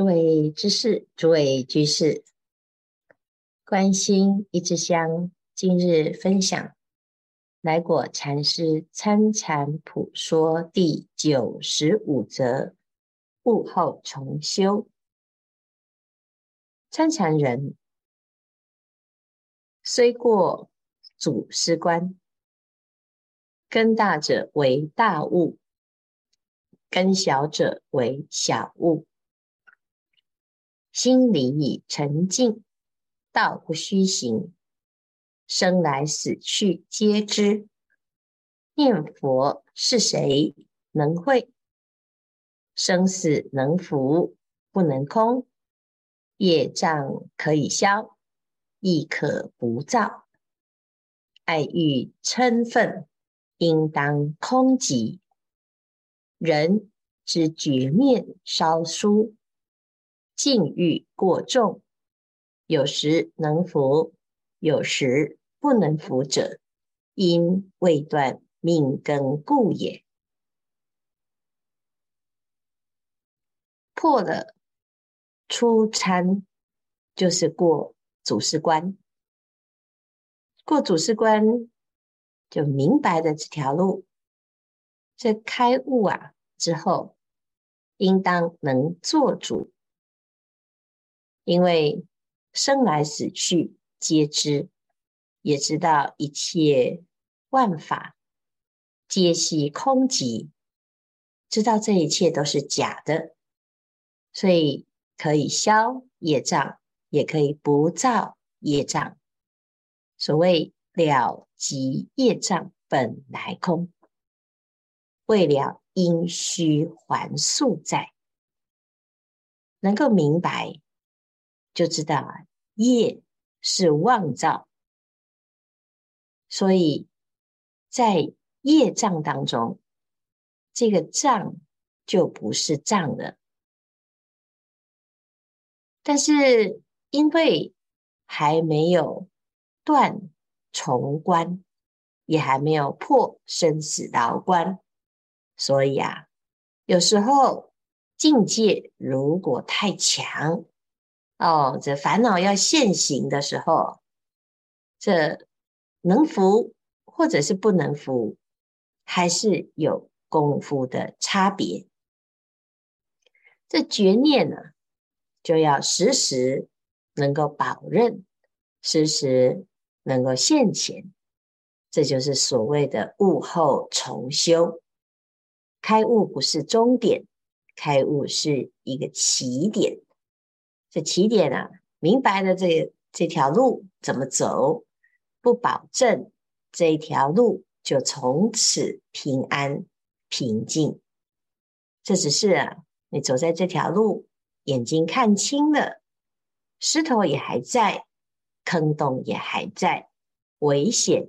诸位知识，诸位居士，关心一支香，今日分享来果禅师参禅普说第九十五则：悟后重修。参禅人虽过祖师关，根大者为大悟，根小者为小悟。心里已沉静，道不虚行，生来死去皆知。念佛是谁能会？生死能伏不能空。业障可以消，亦可不造。爱欲嗔忿，应当空寂。人之绝面稍疏。境遇过重，有时能服，有时不能服者，因未断命根故也。破了初参，就是过祖师关。过祖师关，就明白了这条路。这开悟啊之后，应当能做主。因为生来死去皆知，也知道一切万法皆系空寂，知道这一切都是假的，所以可以消业障，也可以不造业障。所谓了即业障本来空，未了因虚还宿在，能够明白。就知道啊，业是妄造，所以在业障当中，这个障就不是障了。但是因为还没有断重关，也还没有破生死牢关，所以啊，有时候境界如果太强。哦，这烦恼要现行的时候，这能伏或者是不能伏，还是有功夫的差别。这觉念呢，就要时时能够保任，时时能够现前，这就是所谓的悟后重修。开悟不是终点，开悟是一个起点。这起点啊，明白了这这条路怎么走，不保证这一条路就从此平安平静。这只是啊，你走在这条路，眼睛看清了，石头也还在，坑洞也还在，危险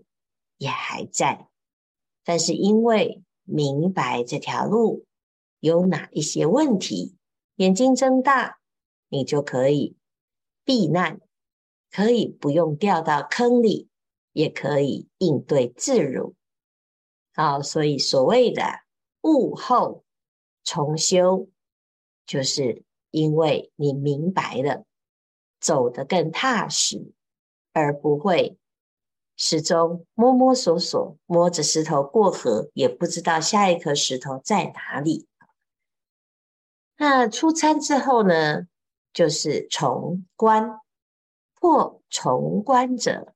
也还在。但是因为明白这条路有哪一些问题，眼睛睁大。你就可以避难，可以不用掉到坑里，也可以应对自如。好，所以所谓的悟后重修，就是因为你明白了，走得更踏实，而不会始终摸摸索索，摸着石头过河，也不知道下一颗石头在哪里。那出餐之后呢？就是重关，破重关者，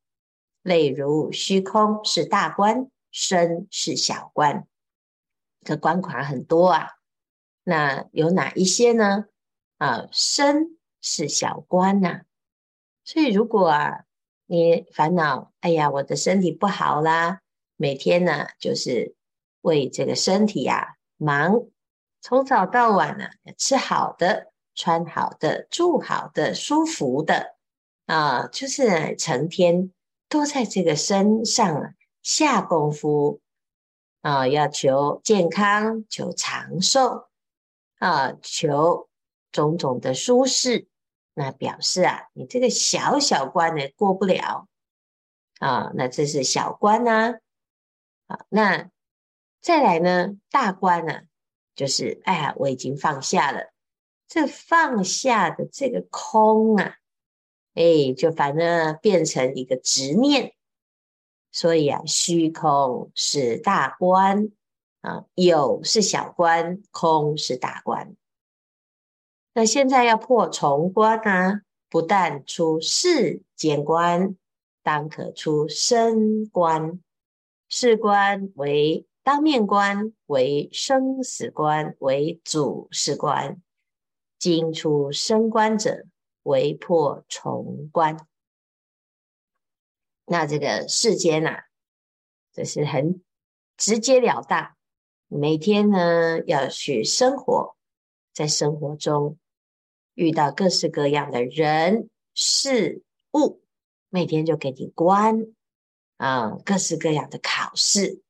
类如虚空是大关，身是小关。这关卡很多啊，那有哪一些呢？啊，身是小关呐、所以如果啊，你烦恼，哎呀，我的身体不好啦，每天呢，就是为这个身体啊忙，从早到晚呢，吃好的。穿好的，住好的，舒服的。啊，就是成天都在这个身上下功夫。啊，要求健康，求长寿。啊，求种种的舒适，那表示啊，你这个小小关呢过不了。啊，那这是小关呢，啊，那再来呢，大关呢，就是哎呀，我已经放下了。这放下的这个空啊，哎，就反而变成一个执念。所以啊，虚空是大观啊，有是小观，空是大观。那现在要破重关啊，不但出世间观，当可出生观。世观为当面观，为生死观，为主世观。今出生官者，为破重关。那这个世间呐、啊，这是很直截了当。每天呢，要去生活，在生活中。遇到各式各样的人事物，每天就给你关啊，各式各样的考试，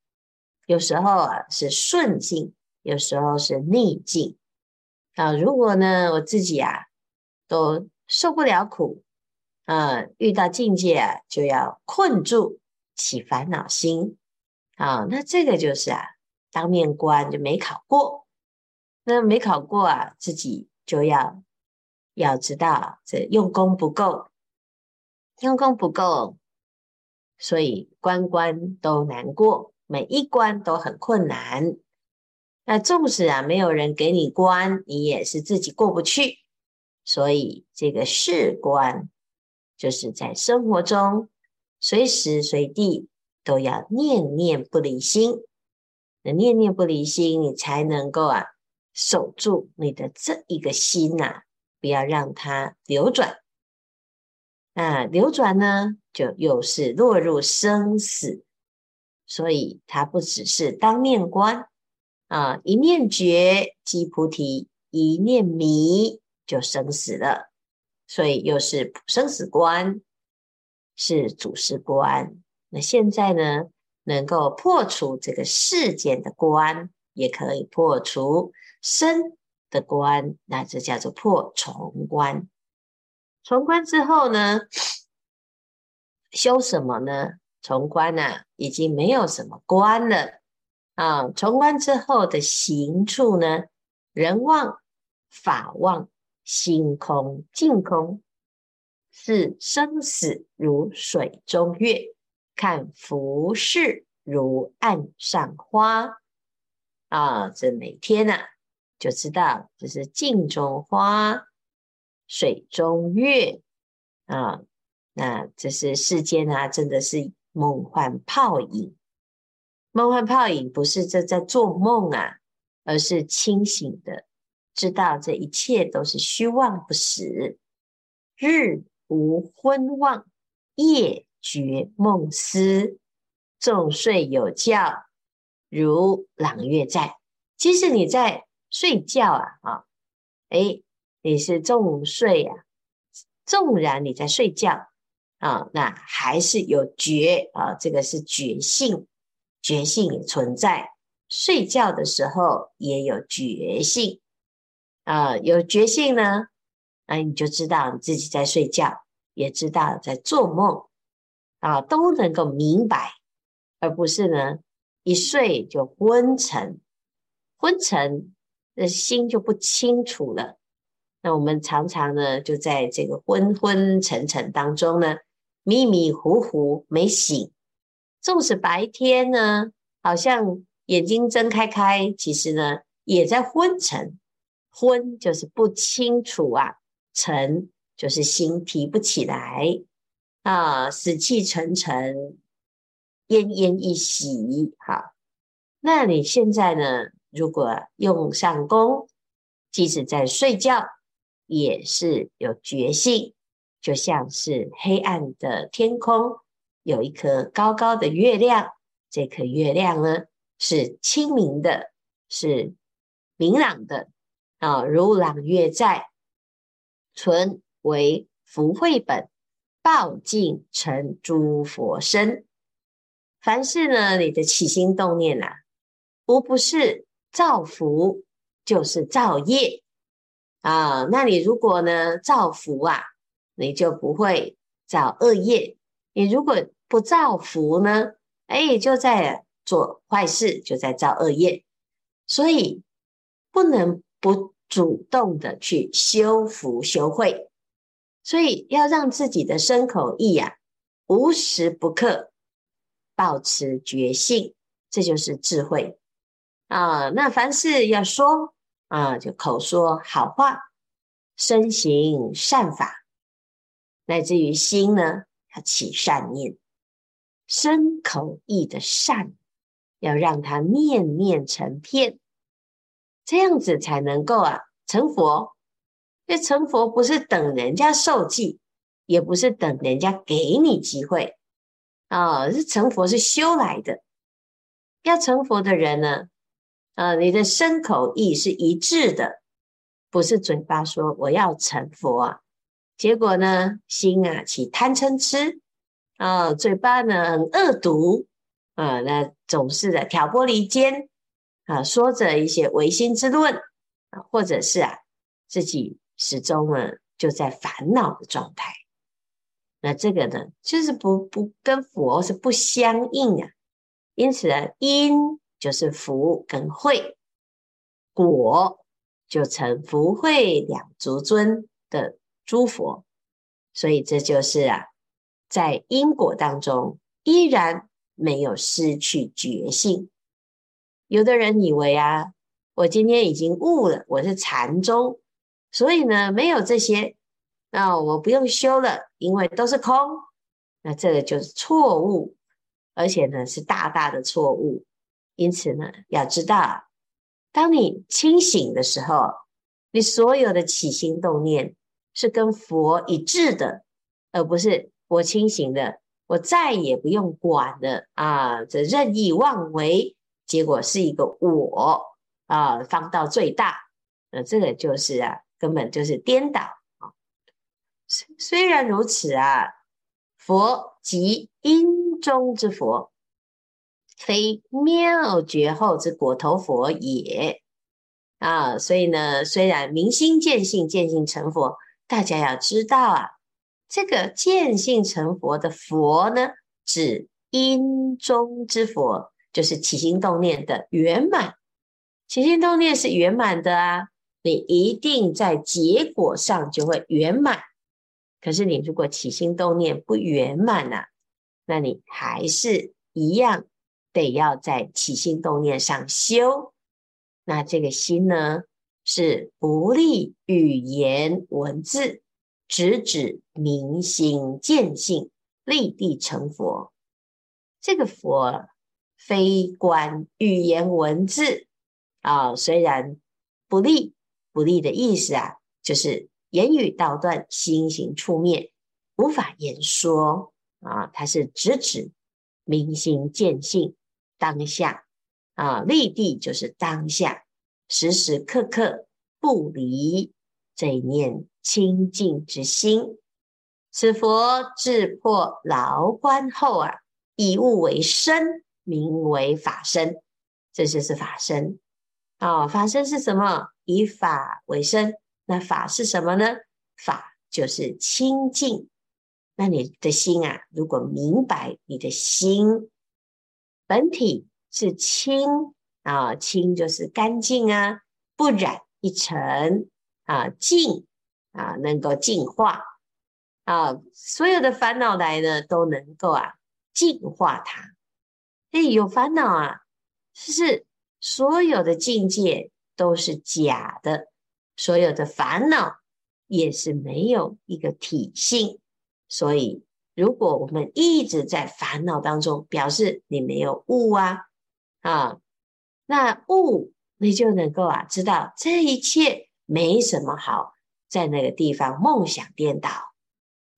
有时候啊是顺境，有时候是逆境啊。如果呢我自己啊都受不了苦啊，遇到境界啊就要困住，起烦恼心啊，那这个就是啊当面关就没考过，那没考过啊，自己就要。要知道，这用功不够，用功不够，所以关关都难过，每一关都很困难。那纵使啊，没有人给你关，你也是自己过不去。所以这个世关，就是在生活中随时随地都要念念不离心。那念念不离心，你才能够啊守住你的这一个心呐、不要让它流转，那流转呢，就又是落入生死，所以它不只是当面观啊，一念觉即菩提，一念迷就生死了，所以又是生死观，是祖师观。那现在呢，能够破除这个世间的观，也可以破除生。的关，那这叫做破重关。重关之后呢，修什么呢？重关呢、啊，已经没有什么关了啊。重观之后的行处呢，人忘、法忘、心空、净空，视生死如水中月，看浮世如岸上花啊。这每天呢、啊。就知道这是镜中花，水中月啊。那这是世间啊，真的是梦幻泡影。梦幻泡影不是这在做梦啊，而是清醒的知道这一切都是虚妄不实。日无昏妄，夜觉梦思，纵睡有觉，如朗月在。其实你在。睡觉啊，啊，诶，你是纵睡啊，纵然你在睡觉啊，那还是有觉啊，这个是觉性，觉性也存在。睡觉的时候也有觉性啊，有觉性呢，那你就知道你自己在睡觉，也知道在做梦啊，都能够明白，而不是呢一睡就昏沉，昏沉。那心就不清楚了。那我们常常呢，就在这个昏昏沉沉当中呢，迷迷糊糊没醒。纵使白天呢，好像眼睛睁开开，其实呢，也在昏沉。昏就是不清楚啊，沉就是心提不起来啊，死气沉沉，奄奄一息。好，那你现在呢？如果用上功，即使在睡觉，也是有觉性，就像是黑暗的天空，有一颗高高的月亮，这颗月亮呢，是清明的，是明朗的啊，如朗月在，存为福慧本，报尽成诸佛身。凡事呢，你的起心动念呐、啊，无不是。造福就是造业啊，那你如果呢造福啊，你就不会造恶业；你如果不造福呢，哎，就在做坏事，就在造恶业。所以不能不主动的去修福修慧。所以要让自己的身口意啊，无时不刻保持觉性，这就是智慧啊。那凡事要说啊，就口说好话，身行善法，乃至于心呢，要起善念，身口意的善，要让它念念成片，这样子才能够啊成佛。这成佛不是等人家受记，也不是等人家给你机会啊！是成佛是修来的。要成佛的人呢，啊，你的身口意是一致的，不是嘴巴说我要成佛啊，结果呢，心啊起贪嗔痴啊，嘴巴呢很恶毒啊，那总是的挑拨离间啊，说着一些违心之论啊，或者是啊自己。始终呢，就在烦恼的状态。那这个呢，就是不不跟佛是不相应啊。因此呢，因就是福跟慧，果就成福慧两足尊的诸佛。所以这就是啊，在因果当中依然没有失去觉性。有的人以为啊，我今天已经悟了，我是禅宗。所以呢，没有这些，那我不用修了，因为都是空。那这个就是错误，而且呢是大大的错误。因此呢，要知道，当你清醒的时候，你所有的起心动念是跟佛一致的，而不是我清醒的，我再也不用管了啊，这任意妄为，结果是一个我啊，放到最大。那这个就是啊。根本就是颠倒啊！虽虽然如此啊，佛即因中之佛，非妙觉后之果头佛也啊！所以呢，虽然明心见性，见性成佛，大家要知道啊，这个见性成佛的佛呢，指因中之佛，就是起心动念的圆满，起心动念是圆满的啊。你一定在结果上就会圆满，可是你如果起心动念不圆满啊，那你还是一样得要在起心动念上修。那这个心呢，是不立语言文字，直指明心见性，立地成佛。这个佛非观语言文字啊，虽然不立。不立的意思啊，就是言语道断，心行处灭，无法言说啊。它是直指明心见性当下啊，立地就是当下，时时刻刻不离这一念清净之心。此佛自破牢关后啊，以物为身，名为法身。这就是法身啊，法身是什么？以法为身，那法是什么呢？法就是清净。那你的心啊，如果明白你的心本体是清啊，清就是干净啊，不染一尘啊，净啊，能够净化啊，所有的烦恼来呢，都能够啊净化它。诶，有烦恼啊，就是所有的境界。都是假的，所有的烦恼也是没有一个体性。所以，如果我们一直在烦恼当中，表示你没有悟啊啊，那悟你就能够啊知道这一切没什么好在那个地方梦想颠倒。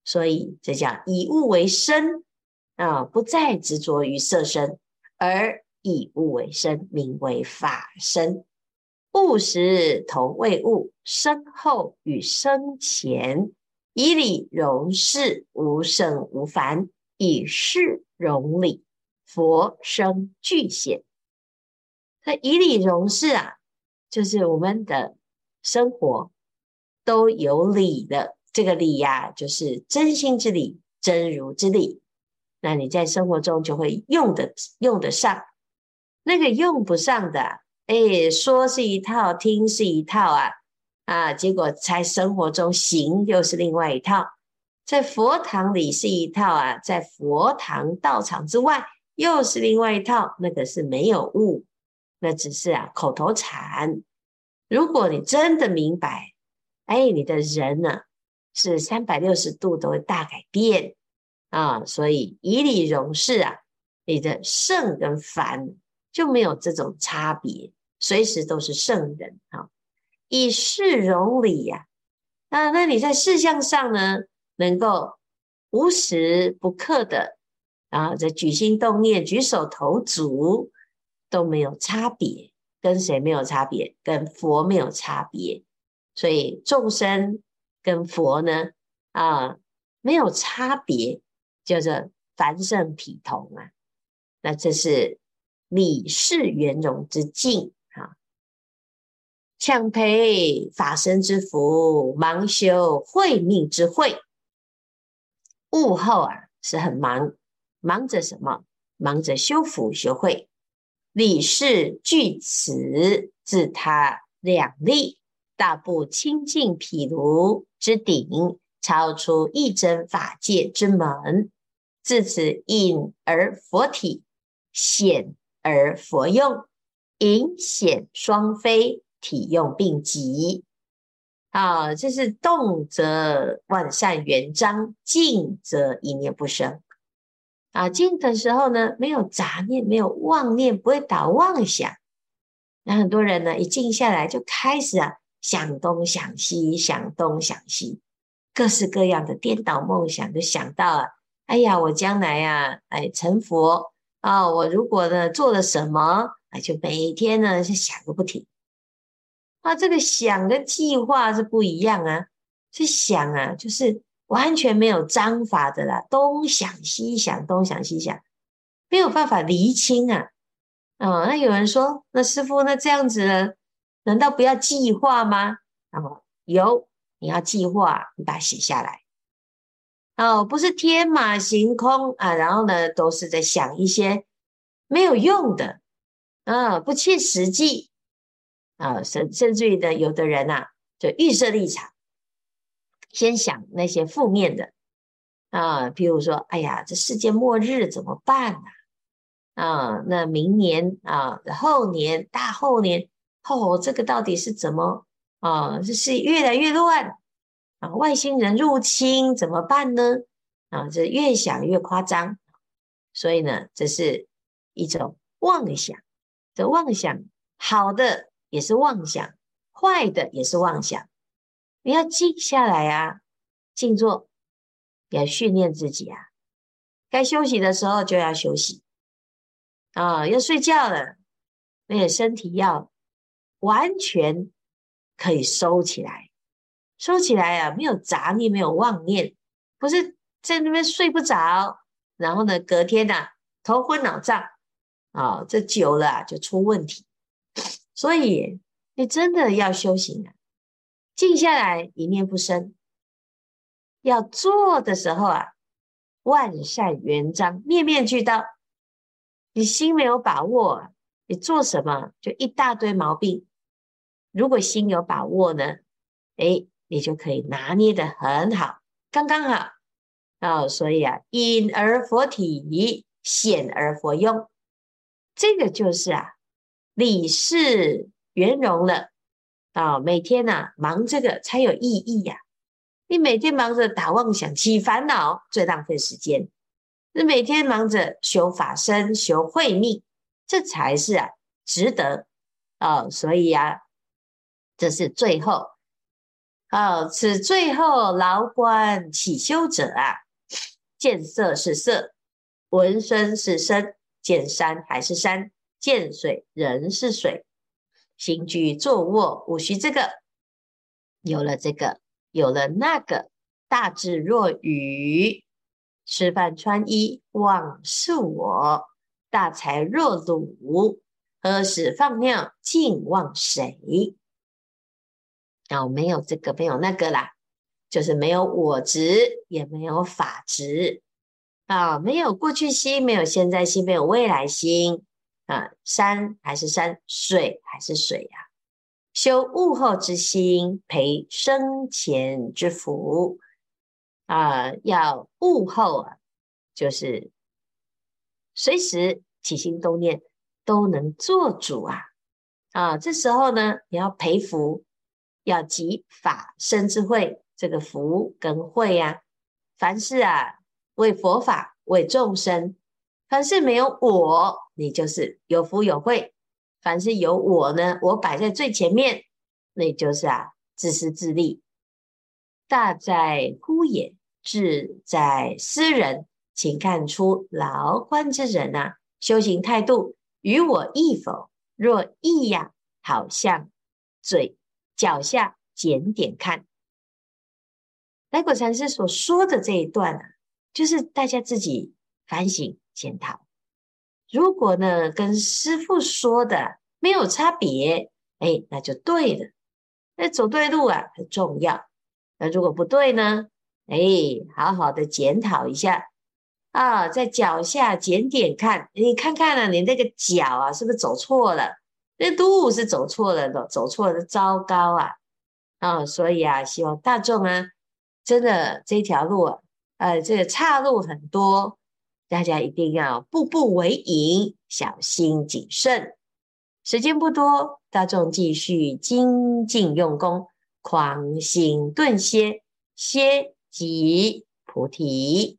所以，这叫以物为身啊，不再执着于色身，而以物为身，名为法身。物时同为物，身后与生前，以理容事，无胜无凡；以事容理，佛生具显。那以理容事啊，就是我们的生活都有理的。这个理呀、就是真心之理、真如之理。那你在生活中就会用得用得上，那个用不上的。哎，说是一套，听是一套啊，啊，结果在生活中行又是另外一套，在佛堂里是一套啊，在佛堂道场之外又是另外一套，那个是没有悟，那只是啊口头禅。如果你真的明白，哎，你的人呢是三百六十度都会大改变啊，所以以理容事啊，你的圣跟凡就没有这种差别，随时都是圣人啊。以事容理呀，那那你在事项上呢，能够无时不刻的啊，这举心动念、举手投足都没有差别，跟谁没有差别？跟佛没有差别。所以众生跟佛呢，啊，没有差别，叫做凡圣体同啊。那这是理事圆融之境。强培法身之福，忙修慧命之慧。悟后啊，是很忙，忙着什么？忙着修福修慧，理事具此，自他两利，大步清净毗卢之顶，超出一真法界之门。自此隐而佛体，显而佛用，隐显双飞。体用并集，啊，这是动则万善圆彰，静则一念不生。啊，静的时候呢，没有杂念，没有妄念，不会打妄想。那很多人呢，一静下来就开始啊，想东想西，想东想西，各式各样的颠倒梦想，就想到啊，哎呀，我将来呀，哎，成佛啊，我如果呢做了什么，啊，就每天呢是想个不停。啊，这个想跟计划是不一样啊，是想啊，就是完全没有章法的啦，东想西想，东想西想，没有办法厘清啊。哦，那有人说，那师傅，那这样子，难道不要计划吗？那么有，你要计划，你把它写下来。哦，不是天马行空啊，然后呢，都是在想一些没有用的，啊，不切实际。啊，甚甚至于呢，有的人呐、啊，就预设立场，先想那些负面的啊，譬如说，哎呀，这世界末日怎么办呢？啊，那明年啊，后年、大后年，哦，这个到底是怎么啊？这是越来越乱啊，外星人入侵怎么办呢？啊，这越想越夸张，所以呢，这是一种妄想，这妄想好的。也是妄想，坏的也是妄想。你要静下来啊，静坐，要训练自己啊。该休息的时候就要休息。啊、要睡觉了，那个身体要完全可以收起来，收起来啊，没有杂念，没有妄念，不是在那边睡不着，然后呢，隔天呐、头昏脑胀。啊、这久了就出问题。所以你真的要修行啊，静下来一念不生。要做的时候啊，万善圆彰，面面俱到。你心没有把握，你做什么就一大堆毛病。如果心有把握呢，诶，你就可以拿捏得很好，刚刚好。哦，所以啊，隐而佛体，显而佛用，这个就是啊。理事圆融了啊！每天呐、啊、忙这个才有意义呀、你每天忙着打妄想、起烦恼，最浪费时间。你每天忙着修法身、修慧命，这才是啊值得啊！所以啊，这是最后啊，此最后劳观起修者啊，见色是色，闻声是声，见山还是山。见水仍是水，行居坐卧无须这个，有了这个，有了那个，大智若愚，吃饭穿衣忘是我，大财若鲁，喝屎放尿尽忘谁？哦，没有这个，没有那个啦，就是没有我执，也没有法执啊，没有过去心，没有现在心，没有未来心。啊，山还是山，水还是水呀、啊，修悟后之心，培生前之福啊！要悟后啊，就是随时起心动念都能做主啊！啊，这时候呢，你要培福，要集法身智慧，这个福跟慧呀、啊，凡事啊，为佛法，为众生，凡事没有我，你就是有福有慧。凡是有我呢，我摆在最前面，那就是啊，自私自利。大在乎也，志在斯人。请看出劳观之人啊，修行态度与我异否？若异呀，好像嘴脚下检点看。来果禅师所说的这一段啊，就是大家自己反省检讨。如果呢，跟师傅说的没有差别，哎，那就对了。那走对路啊，很重要。那如果不对呢？哎，好好的检讨一下啊，在脚下检点看，你看看呢、你那个脚啊，是不是走错了？那路是走错了的，走错了，糟糕啊！啊，所以啊，希望大众啊，真的这条路啊，呃，这个岔路很多。大家一定要步步为营，小心谨慎。时间不多，大众继续精进用功，狂心顿歇，歇即菩提。